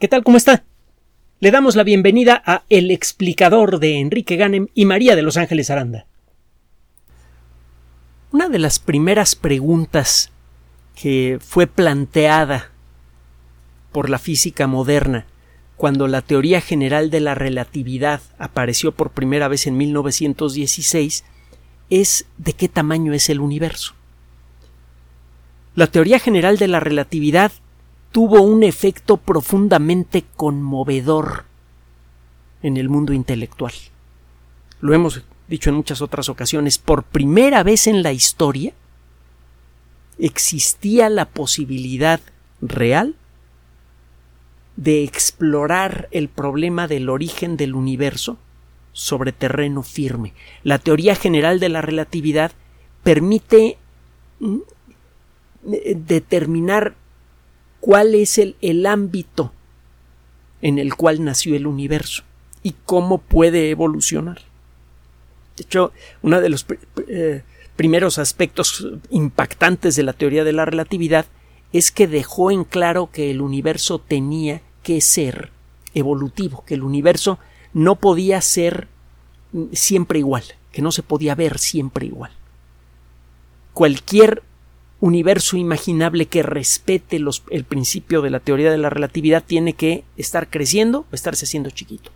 ¿Qué tal? ¿Cómo está? Le damos la bienvenida a El explicador de Enrique Ganem y María de Los Ángeles Aranda. Una de las primeras preguntas que fue planteada por la física moderna cuando la teoría general de la relatividad apareció por primera vez en 1916 es de qué tamaño es el universo. La teoría general de la relatividad tuvo un efecto profundamente conmovedor en el mundo intelectual. Lo hemos dicho en muchas otras ocasiones, por primera vez en la historia existía la posibilidad real de explorar el problema del origen del universo sobre terreno firme. La teoría general de la relatividad permite mm, determinar cuál es el, el ámbito en el cual nació el universo y cómo puede evolucionar. De hecho, uno de los eh, primeros aspectos impactantes de la teoría de la relatividad es que dejó en claro que el universo tenía que ser evolutivo, que el universo no podía ser siempre igual, que no se podía ver siempre igual. Cualquier universo imaginable que respete el principio de la teoría de la relatividad tiene que estar creciendo o estarse haciendo chiquito.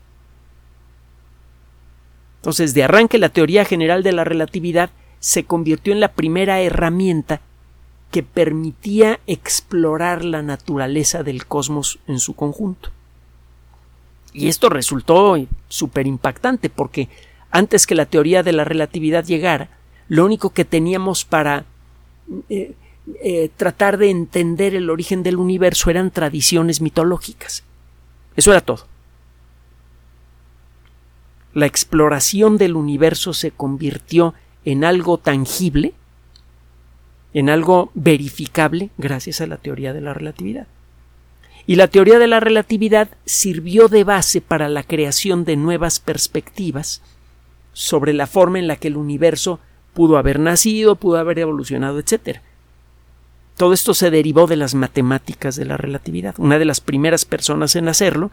Entonces, de arranque, la teoría general de la relatividad se convirtió en la primera herramienta que permitía explorar la naturaleza del cosmos en su conjunto. Y esto resultó súper impactante porque antes que la teoría de la relatividad llegara, lo único que teníamos para eh, eh, tratar de entender el origen del universo eran tradiciones mitológicas. Eso era todo. La exploración del universo se convirtió en algo tangible, en algo verificable gracias a la teoría de la relatividad. Y la teoría de la relatividad sirvió de base para la creación de nuevas perspectivas sobre la forma en la que el universo pudo haber nacido, pudo haber evolucionado, etc. Todo esto se derivó de las matemáticas de la relatividad. Una de las primeras personas en hacerlo,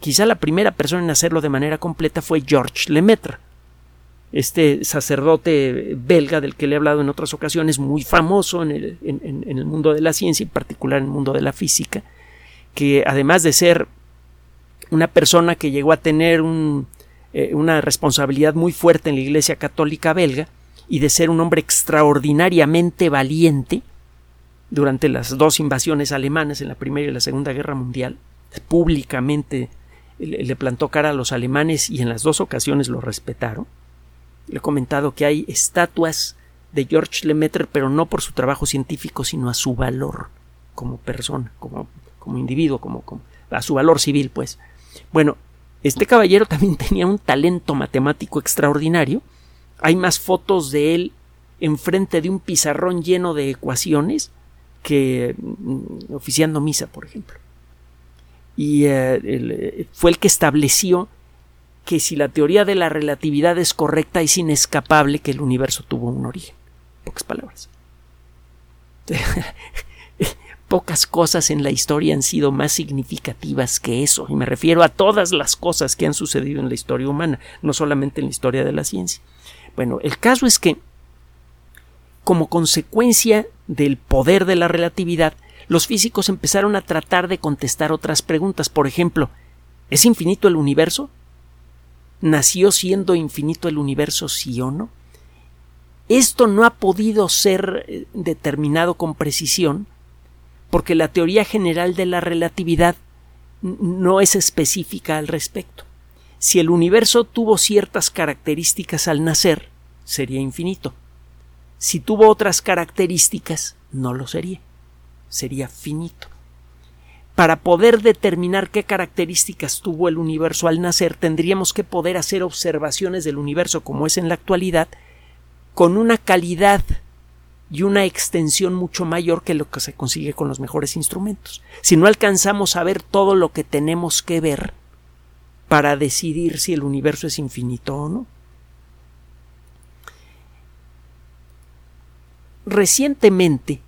quizá la primera persona en hacerlo de manera completa fue Georges Lemaitre, este sacerdote belga del que le he hablado en otras ocasiones, muy famoso en el, en el mundo de la ciencia, en particular en el mundo de la física, que además de ser una persona que llegó a tener eh, una responsabilidad muy fuerte en la Iglesia Católica belga, y de ser un hombre extraordinariamente valiente durante las dos invasiones alemanas en la Primera y la Segunda Guerra Mundial, públicamente le plantó cara a los alemanes y en las dos ocasiones lo respetaron. Le he comentado que hay estatuas de George Lemaitre, pero no por su trabajo científico, sino a su valor como persona, como, como individuo, como, como a su valor civil, pues. Bueno, este caballero también tenía un talento matemático extraordinario hay más fotos de él enfrente de un pizarrón lleno de ecuaciones que mm, oficiando misa, por ejemplo. Y eh, eh, fue el que estableció que si la teoría de la relatividad es correcta, es inescapable que el universo tuvo un origen. Pocas palabras. Pocas cosas en la historia han sido más significativas que eso, y me refiero a todas las cosas que han sucedido en la historia humana, no solamente en la historia de la ciencia. Bueno, el caso es que, como consecuencia del poder de la relatividad, los físicos empezaron a tratar de contestar otras preguntas. Por ejemplo, ¿es infinito el universo? ¿Nació siendo infinito el universo, sí o no? Esto no ha podido ser eh, determinado con precisión porque la teoría general de la relatividad no es específica al respecto. Si el universo tuvo ciertas características al nacer, sería infinito. Si tuvo otras características, no lo sería. Sería finito. Para poder determinar qué características tuvo el universo al nacer, tendríamos que poder hacer observaciones del universo como es en la actualidad, con una calidad y una extensión mucho mayor que lo que se consigue con los mejores instrumentos. Si no alcanzamos a ver todo lo que tenemos que ver, para decidir si el universo es infinito o no. Recientemente,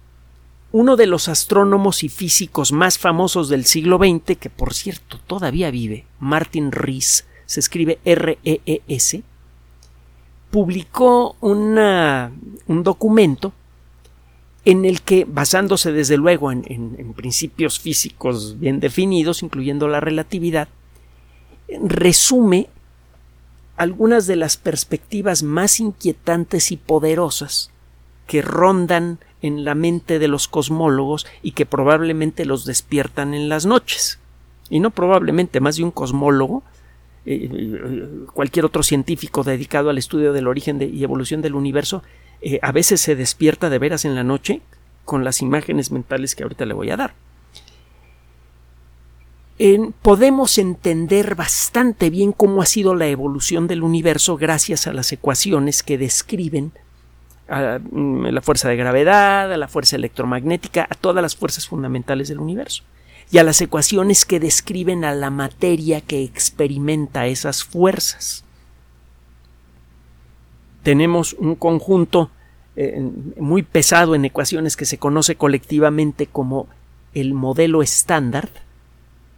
uno de los astrónomos y físicos más famosos del siglo XX, que por cierto todavía vive, Martin Rees, se escribe R-E-E-S, publicó un documento en el que, basándose desde luego en, principios físicos bien definidos, incluyendo la relatividad, resume algunas de las perspectivas más inquietantes y poderosas que rondan en la mente de los cosmólogos y que probablemente los despiertan en las noches. Y no probablemente más de un cosmólogo, eh, eh, cualquier otro científico dedicado al estudio del origen y evolución del universo, eh, a veces se despierta de veras en la noche con las imágenes mentales que ahorita le voy a dar. Podemos entender bastante bien cómo ha sido la evolución del universo gracias a las ecuaciones que describen a mm, la fuerza de gravedad, a la fuerza electromagnética, a todas las fuerzas fundamentales del universo y a las ecuaciones que describen a la materia que experimenta esas fuerzas. Tenemos un conjunto eh, muy pesado en ecuaciones que se conoce colectivamente como el modelo estándar,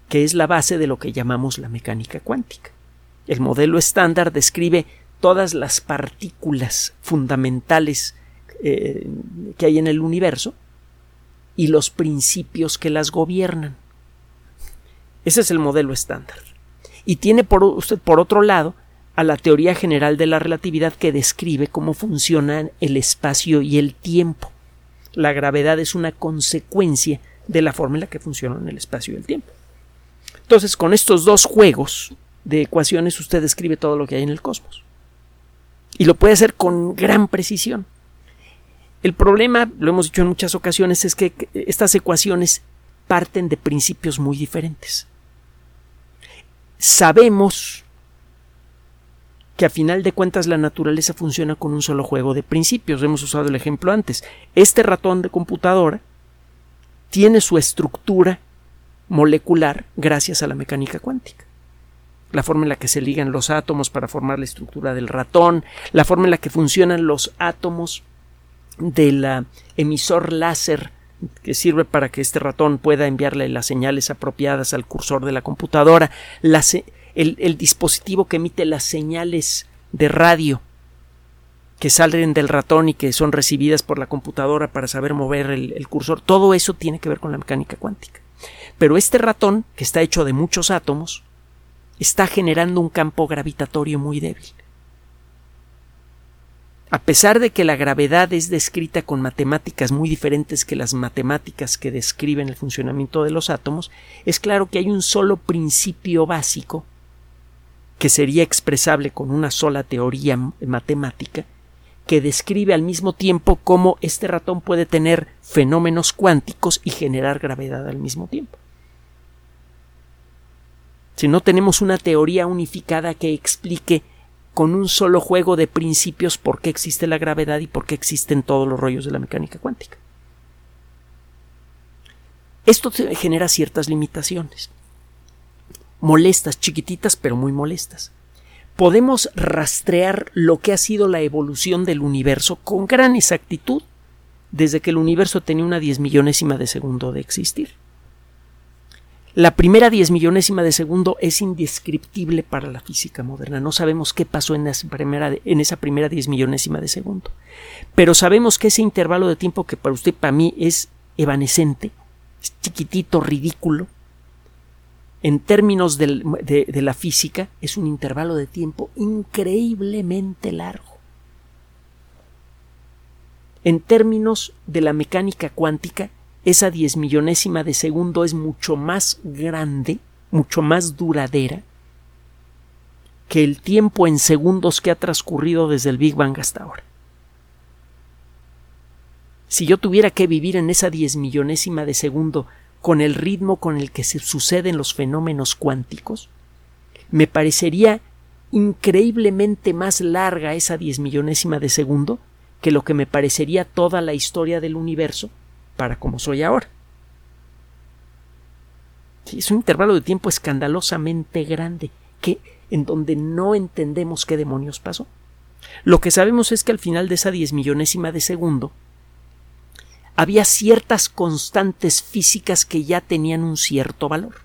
que es la base de lo que llamamos la mecánica cuántica. El modelo estándar describe todas las partículas fundamentales eh, que hay en el universo y los principios que las gobiernan. Ese es el modelo estándar. Y tiene por usted, por otro lado, a la teoría general de la relatividad que describe cómo funcionan el espacio y el tiempo. La gravedad es una consecuencia de la forma en la que funcionan el espacio y el tiempo. Entonces, con estos dos juegos de ecuaciones usted describe todo lo que hay en el cosmos. Y lo puede hacer con gran precisión. El problema, lo hemos dicho en muchas ocasiones, es que estas ecuaciones parten de principios muy diferentes. Sabemos que a final de cuentas la naturaleza funciona con un solo juego de principios. Hemos usado el ejemplo antes. Este ratón de computadora tiene su estructura molecular gracias a la mecánica cuántica. La forma en la que se ligan los átomos para formar la estructura del ratón, la forma en la que funcionan los átomos del emisor láser que sirve para que este ratón pueda enviarle las señales apropiadas al cursor de la computadora, el, dispositivo que emite las señales de radio que salen del ratón y que son recibidas por la computadora para saber mover el, cursor, todo eso tiene que ver con la mecánica cuántica. Pero este ratón, que está hecho de muchos átomos, está generando un campo gravitatorio muy débil. A pesar de que la gravedad es descrita con matemáticas muy diferentes que las matemáticas que describen el funcionamiento de los átomos, es claro que hay un solo principio básico que sería expresable con una sola teoría matemática que describe al mismo tiempo cómo este ratón puede tener fenómenos cuánticos y generar gravedad al mismo tiempo. Si no tenemos una teoría unificada que explique con un solo juego de principios por qué existe la gravedad y por qué existen todos los rollos de la mecánica cuántica. Esto genera ciertas limitaciones. Molestas, chiquititas, pero muy molestas. Podemos rastrear lo que ha sido la evolución del universo con gran exactitud desde que el universo tenía una diez millonésima de segundo de existir. La primera diez millonésima de segundo es indescriptible para la física moderna. No sabemos qué pasó en esa primera, en esa primera diez millonésima de segundo. Pero sabemos que ese intervalo de tiempo que para usted, para mí, es evanescente, es chiquitito, ridículo, en términos de, de la física, es un intervalo de tiempo increíblemente largo. En términos de la mecánica cuántica, esa diez millonésima de segundo es mucho más grande, mucho más duradera que el tiempo en segundos que ha transcurrido desde el Big Bang hasta ahora. Si yo tuviera que vivir en esa diez millonésima de segundo con el ritmo con el que se suceden los fenómenos cuánticos, me parecería increíblemente más larga esa diez millonésima de segundo que lo que me parecería toda la historia del universo para como soy ahora. es un intervalo de tiempo escandalosamente grande que en donde no entendemos qué demonios pasó. Lo que sabemos es que al final de esa diez millonésima de segundo había ciertas constantes físicas que ya tenían un cierto valor.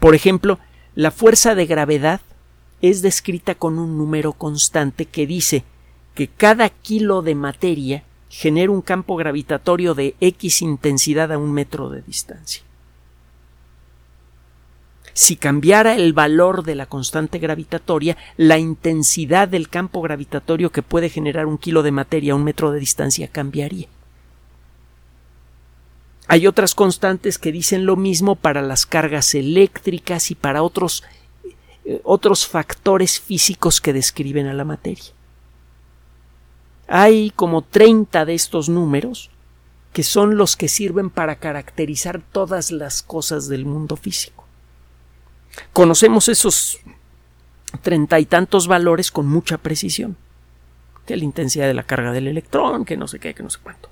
Por ejemplo, la fuerza de gravedad es descrita con un número constante que dice que cada kilo de materia genera un campo gravitatorio de X intensidad a un metro de distancia. Si cambiara el valor de la constante gravitatoria, la intensidad del campo gravitatorio que puede generar un kilo de materia a un metro de distancia cambiaría. Hay otras constantes que dicen lo mismo para las cargas eléctricas y para otros, eh, otros factores físicos que describen a la materia. Hay como 30 de estos números que son los que sirven para caracterizar todas las cosas del mundo físico. Conocemos esos treinta y tantos valores con mucha precisión. Que la intensidad de la carga del electrón, que no sé qué, que no sé cuánto.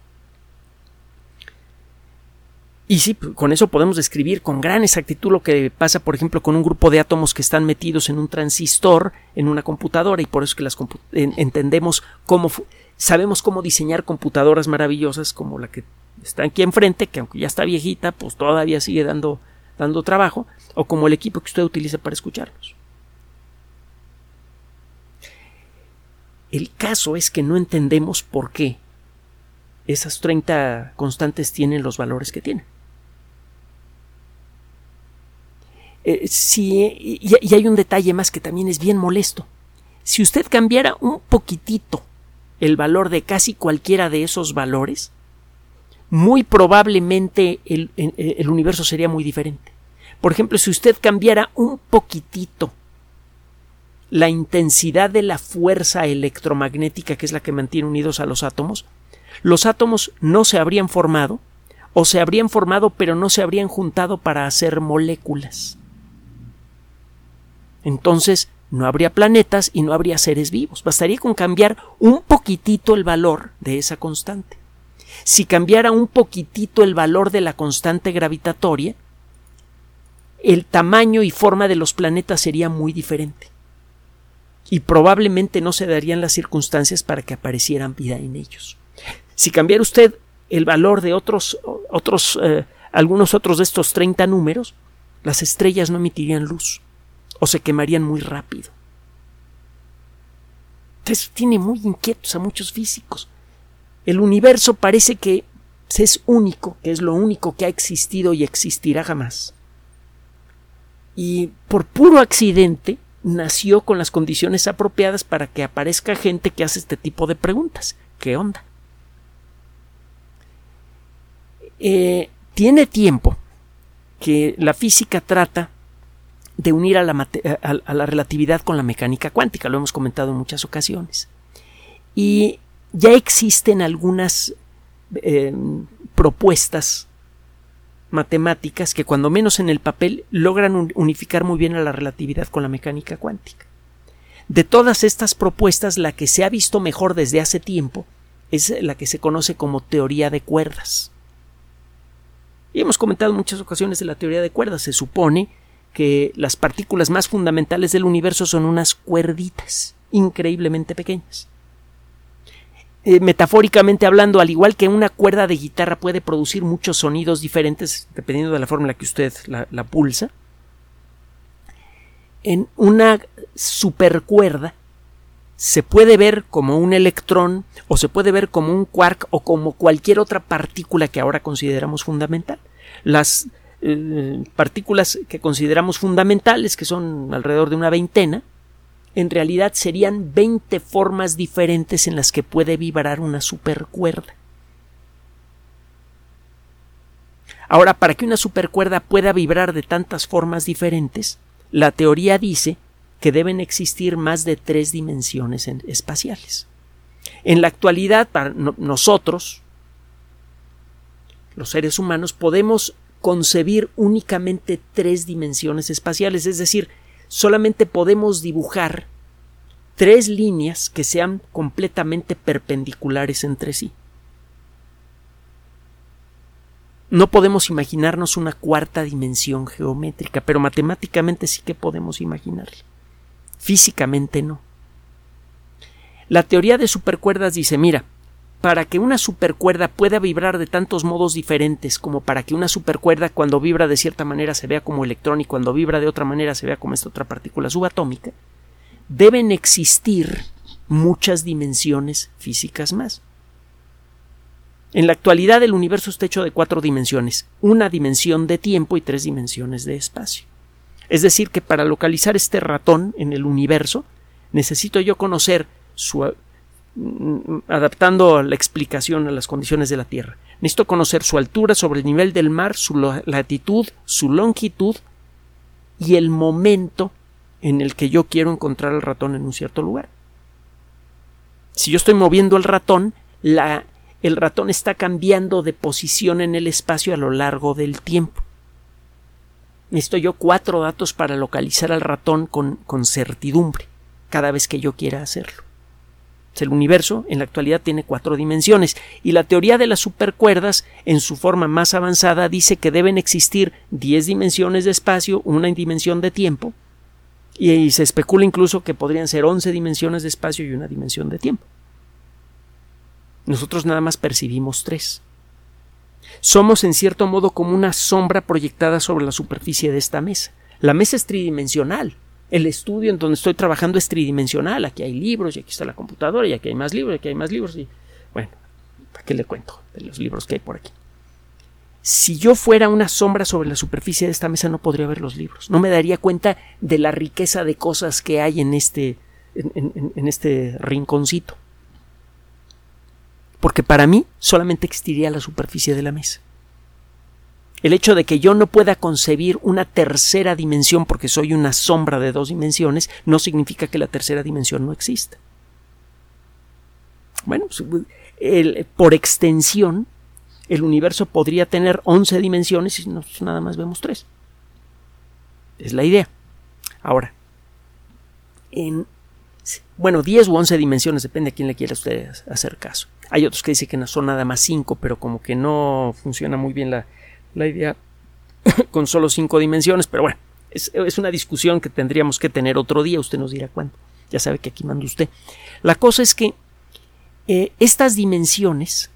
Y sí, con eso podemos describir con gran exactitud lo que pasa, por ejemplo, con un grupo de átomos que están metidos en un transistor, en una computadora, y por eso es que las entendemos cómo, sabemos cómo diseñar computadoras maravillosas como la que está aquí enfrente, que aunque ya está viejita, pues todavía sigue dando, dando trabajo, o como el equipo que usted utiliza para escucharlos. El caso es que no entendemos por qué esas 30 constantes tienen los valores que tienen. Eh, y, y hay un detalle más que también es bien molesto. Si usted cambiara un poquitito el valor de casi cualquiera de esos valores, muy probablemente el, el, universo sería muy diferente. Por ejemplo, si usted cambiara un poquitito la intensidad de la fuerza electromagnética que es la que mantiene unidos a los átomos, los átomos no se habrían formado, o se habrían formado pero no se habrían juntado para hacer moléculas entonces no habría planetas y no habría seres vivos. Bastaría con cambiar un poquitito el valor de esa constante. Si cambiara un poquitito el valor de la constante gravitatoria, el tamaño y forma de los planetas sería muy diferente. Y probablemente no se darían las circunstancias para que aparecieran vida en ellos. Si cambiara usted el valor de otros, otros, eh, algunos otros de estos 30 números, las estrellas no emitirían luz o se quemarían muy rápido. Eso tiene muy inquietos a muchos físicos. El universo parece que es único, que es lo único que ha existido y existirá jamás. Y por puro accidente nació con las condiciones apropiadas para que aparezca gente que hace este tipo de preguntas. ¿Qué onda? Eh, tiene tiempo que la física trata de unir a la, relatividad con la mecánica cuántica, lo hemos comentado en muchas ocasiones. Y ya existen algunas eh, propuestas matemáticas que cuando menos en el papel logran unificar muy bien a la relatividad con la mecánica cuántica. De todas estas propuestas, la que se ha visto mejor desde hace tiempo es la que se conoce como teoría de cuerdas. Y hemos comentado en muchas ocasiones de la teoría de cuerdas. Se supone que las partículas más fundamentales del universo son unas cuerditas increíblemente pequeñas. Eh, metafóricamente hablando, al igual que una cuerda de guitarra puede producir muchos sonidos diferentes dependiendo de la forma en que usted la pulsa, en una supercuerda se puede ver como un electrón o se puede ver como un quark o como cualquier otra partícula que ahora consideramos fundamental. Las eh, partículas que consideramos fundamentales, que son alrededor de una veintena, en realidad serían 20 formas diferentes en las que puede vibrar una supercuerda. Ahora, para que una supercuerda pueda vibrar de tantas formas diferentes, la teoría dice que deben existir más de tres dimensiones espaciales. En la actualidad, para nosotros, los seres humanos, podemos concebir únicamente tres dimensiones espaciales, es decir, solamente podemos dibujar tres líneas que sean completamente perpendiculares entre sí. No podemos imaginarnos una cuarta dimensión geométrica, pero matemáticamente sí que podemos imaginarla. Físicamente no. La teoría de supercuerdas dice, mira, para que una supercuerda pueda vibrar de tantos modos diferentes, como para que una supercuerda cuando vibra de cierta manera se vea como electrón y cuando vibra de otra manera se vea como esta otra partícula subatómica, deben existir muchas dimensiones físicas más. En la actualidad el universo está hecho de cuatro dimensiones, una dimensión de tiempo y tres dimensiones de espacio. Es decir, que para localizar este ratón en el universo, necesito yo conocer su adaptando la explicación a las condiciones de la Tierra. Necesito conocer su altura sobre el nivel del mar, su latitud, su longitud y el momento en el que yo quiero encontrar al ratón en un cierto lugar. Si yo estoy moviendo el ratón, la, el ratón está cambiando de posición en el espacio a lo largo del tiempo. Necesito yo cuatro datos para localizar al ratón con, con certidumbre cada vez que yo quiera hacerlo. El universo en la actualidad tiene cuatro dimensiones y la teoría de las supercuerdas en su forma más avanzada dice que deben existir diez dimensiones de espacio, una dimensión de tiempo y se especula incluso que podrían ser once dimensiones de espacio y una dimensión de tiempo. Nosotros nada más percibimos tres. Somos en cierto modo como una sombra proyectada sobre la superficie de esta mesa. La mesa es tridimensional. El estudio en donde estoy trabajando es tridimensional. Aquí hay libros y aquí está la computadora y aquí hay más libros y aquí hay más libros y bueno, ¿para qué le cuento de los libros que hay por aquí? Si yo fuera una sombra sobre la superficie de esta mesa no podría ver los libros. No me daría cuenta de la riqueza de cosas que hay en este, en este rinconcito porque para mí solamente existiría la superficie de la mesa. El hecho de que yo no pueda concebir una tercera dimensión porque soy una sombra de dos dimensiones no significa que la tercera dimensión no exista. Bueno, pues, por extensión, el universo podría tener 11 dimensiones y nosotros nada más vemos tres. Es la idea. Ahora, en, bueno, 10 u 11 dimensiones, depende a quién le quiera usted hacer caso. Hay otros que dicen que no son nada más cinco, pero como que no funciona muy bien la, idea con solo cinco dimensiones, pero bueno, es, una discusión que tendríamos que tener otro día, usted nos dirá cuándo. Ya sabe que aquí manda usted. La cosa es que eh, estas dimensiones,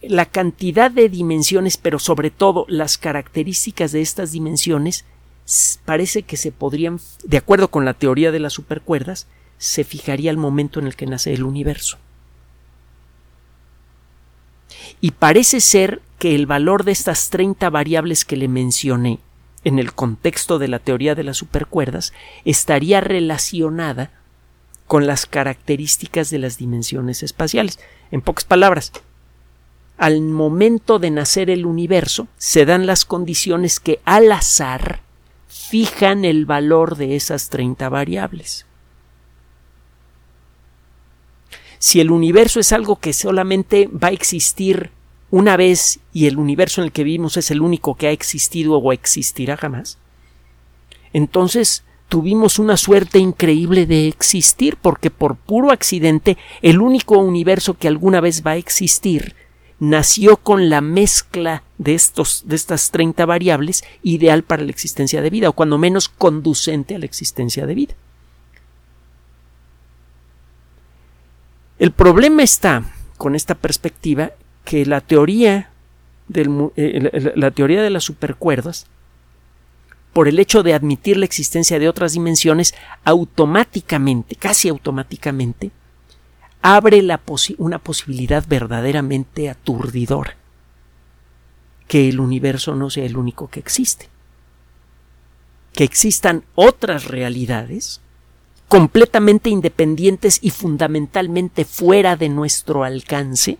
la cantidad de dimensiones, pero sobre todo las características de estas dimensiones, parece que se podrían, de acuerdo con la teoría de las supercuerdas, se fijaría el momento en el que nace el universo. Y parece ser que el valor de estas 30 variables que le mencioné en el contexto de la teoría de las supercuerdas estaría relacionada con las características de las dimensiones espaciales. En pocas palabras, al momento de nacer el universo se dan las condiciones que al azar fijan el valor de esas 30 variables si el universo es algo que solamente va a existir una vez y el universo en el que vivimos es el único que ha existido o existirá jamás, entonces tuvimos una suerte increíble de existir porque por puro accidente el único universo que alguna vez va a existir nació con la mezcla de estos de estas 30 variables ideal para la existencia de vida o cuando menos conducente a la existencia de vida. El problema está con esta perspectiva que la teoría, del, eh, la teoría de las supercuerdas, por el hecho de admitir la existencia de otras dimensiones, automáticamente, casi automáticamente, abre una posibilidad verdaderamente aturdidora, que el universo no sea el único que existe, que existan otras realidades completamente independientes y fundamentalmente fuera de nuestro alcance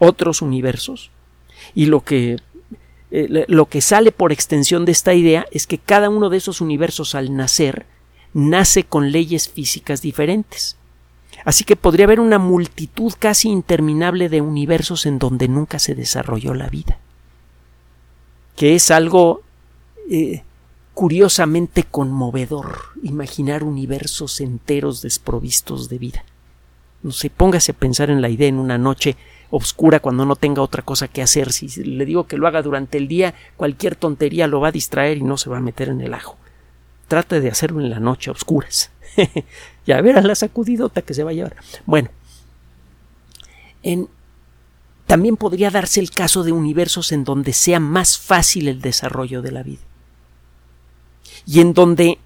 otros universos y lo que eh, lo que sale por extensión de esta idea es que cada uno de esos universos al nacer nace con leyes físicas diferentes. Así que podría haber una multitud casi interminable de universos en donde nunca se desarrolló la vida. Que es algo eh, curiosamente conmovedor imaginar universos enteros desprovistos de vida. No sé, póngase a pensar en la idea en una noche oscura cuando no tenga otra cosa que hacer. Si le digo que lo haga durante el día, cualquier tontería lo va a distraer y no se va a meter en el ajo. Trate de hacerlo en la noche a oscuras. ya verás la sacudidota que se va a llevar. Bueno, también podría darse el caso de universos en donde sea más fácil el desarrollo de la vida y en donde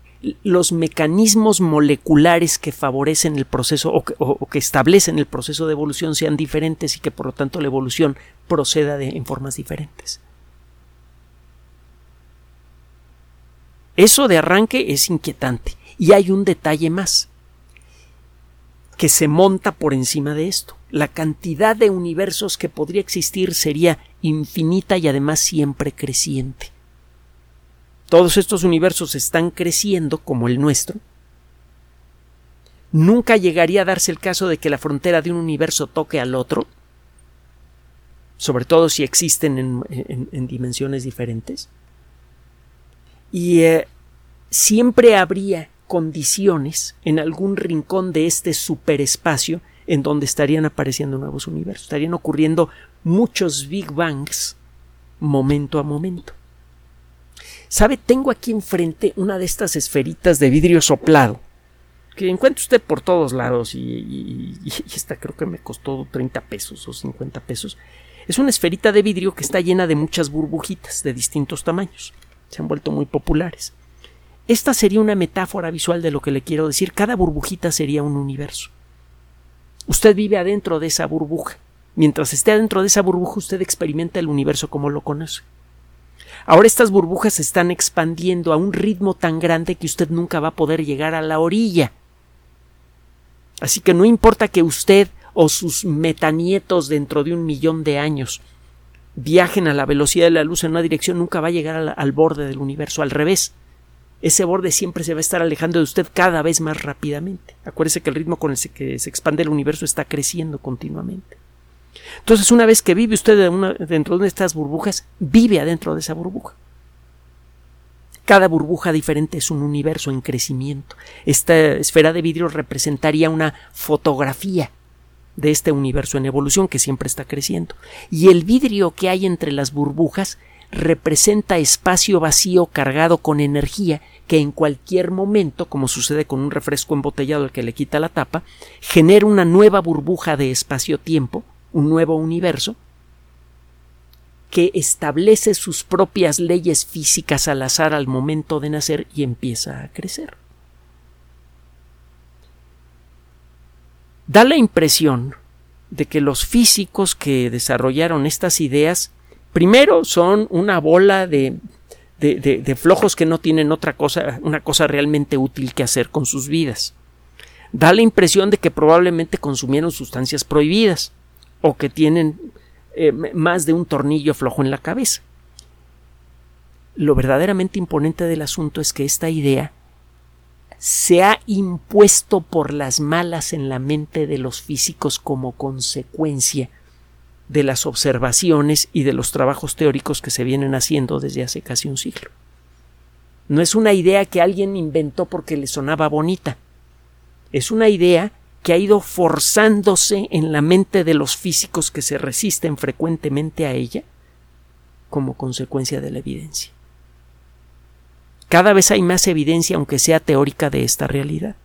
los mecanismos moleculares que favorecen el proceso o que, establecen el proceso de evolución sean diferentes y que por lo tanto la evolución proceda de, en formas diferentes. Eso de arranque es inquietante. Y hay un detalle más que se monta por encima de esto. La cantidad de universos que podría existir sería infinita y además siempre creciente. Todos estos universos están creciendo como el nuestro. Nunca llegaría a darse el caso de que la frontera de un universo toque al otro, sobre todo si existen en, dimensiones diferentes. Y eh, siempre habría condiciones en algún rincón de este superespacio en donde estarían apareciendo nuevos universos. Estarían ocurriendo muchos Big Bangs momento a momento. ¿Sabe? Tengo aquí enfrente una de estas esferitas de vidrio soplado que encuentra usted por todos lados y, esta creo que me costó 30 pesos o 50 pesos. Es una esferita de vidrio que está llena de muchas burbujitas de distintos tamaños. Se han vuelto muy populares. Esta sería una metáfora visual de lo que le quiero decir. Cada burbujita sería un universo. Usted vive adentro de esa burbuja. Mientras esté adentro de esa burbuja, usted experimenta el universo como lo conoce. Ahora estas burbujas se están expandiendo a un ritmo tan grande que usted nunca va a poder llegar a la orilla. Así que no importa que usted o sus metanietos dentro de un millón de años viajen a la velocidad de la luz en una dirección, nunca va a llegar al, al borde del universo. Al revés, ese borde siempre se va a estar alejando de usted cada vez más rápidamente. Acuérdese que el ritmo con el que se expande el universo está creciendo continuamente. Entonces, una vez que vive usted dentro de estas burbujas, vive adentro de esa burbuja. Cada burbuja diferente es un universo en crecimiento. Esta esfera de vidrio representaría una fotografía de este universo en evolución que siempre está creciendo. Y el vidrio que hay entre las burbujas representa espacio vacío cargado con energía que en cualquier momento, como sucede con un refresco embotellado al que le quita la tapa, genera una nueva burbuja de espacio-tiempo, un nuevo universo, que establece sus propias leyes físicas al azar al momento de nacer y empieza a crecer. Da la impresión de que los físicos que desarrollaron estas ideas primero son una bola de de, flojos que no tienen otra cosa, una cosa realmente útil que hacer con sus vidas. Da la impresión de que probablemente consumieron sustancias prohibidas o que tienen eh, más de un tornillo flojo en la cabeza. Lo verdaderamente imponente del asunto es que esta idea se ha impuesto por las malas en la mente de los físicos como consecuencia de las observaciones y de los trabajos teóricos que se vienen haciendo desde hace casi un siglo. No es una idea que alguien inventó porque le sonaba bonita. Es una idea que ha ido forzándose en la mente de los físicos que se resisten frecuentemente a ella como consecuencia de la evidencia. Cada vez hay más evidencia, aunque sea teórica, de esta realidad.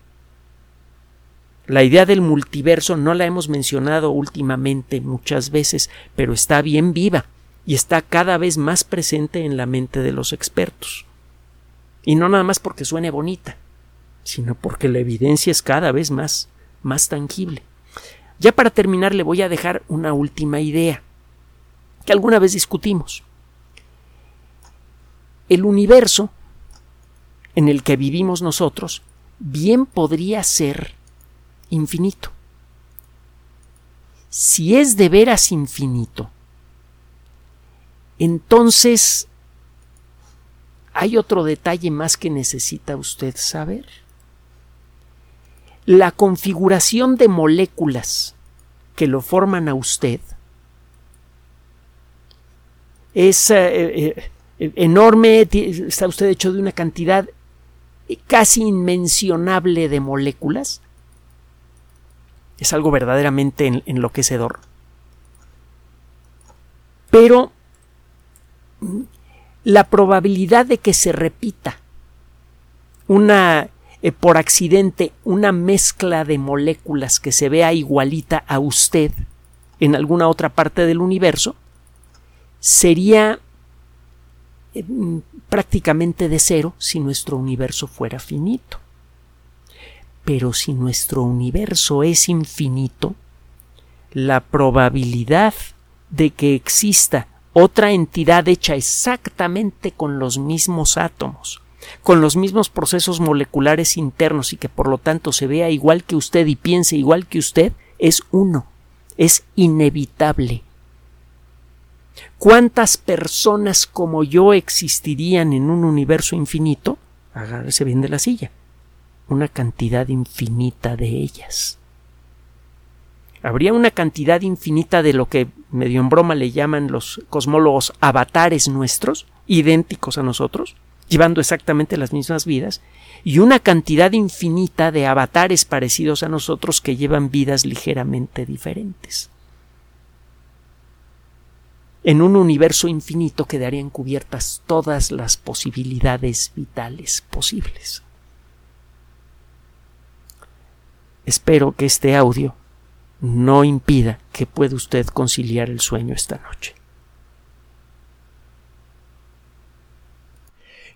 La idea del multiverso no la hemos mencionado últimamente muchas veces, pero está bien viva y está cada vez más presente en la mente de los expertos. Y no nada más porque suene bonita, sino porque la evidencia es cada vez más, más tangible. Ya para terminar le voy a dejar una última idea que alguna vez discutimos. El universo en el que vivimos nosotros bien podría ser infinito. Si es de veras infinito, entonces hay otro detalle más que necesita usted saber. La configuración de moléculas que lo forman a usted es eh, eh, enorme, está usted hecho de una cantidad casi inmencionable de moléculas es algo verdaderamente enloquecedor. Pero mm, la probabilidad de que se repita una eh, por accidente una mezcla de moléculas que se vea igualita a usted en alguna otra parte del universo, sería eh, prácticamente de cero si nuestro universo fuera finito. Pero si nuestro universo es infinito, la probabilidad de que exista otra entidad hecha exactamente con los mismos átomos, con los mismos procesos moleculares internos y que por lo tanto se vea igual que usted y piense igual que usted, es uno, es inevitable. ¿Cuántas personas como yo existirían en un universo infinito? Agárrese bien de la silla. Una cantidad infinita de ellas. Habría una cantidad infinita de lo que medio en broma le llaman los cosmólogos avatares nuestros, idénticos a nosotros, llevando exactamente las mismas vidas, y una cantidad infinita de avatares parecidos a nosotros que llevan vidas ligeramente diferentes. En un universo infinito quedarían cubiertas todas las posibilidades vitales posibles. Espero que este audio no impida que pueda usted conciliar el sueño esta noche.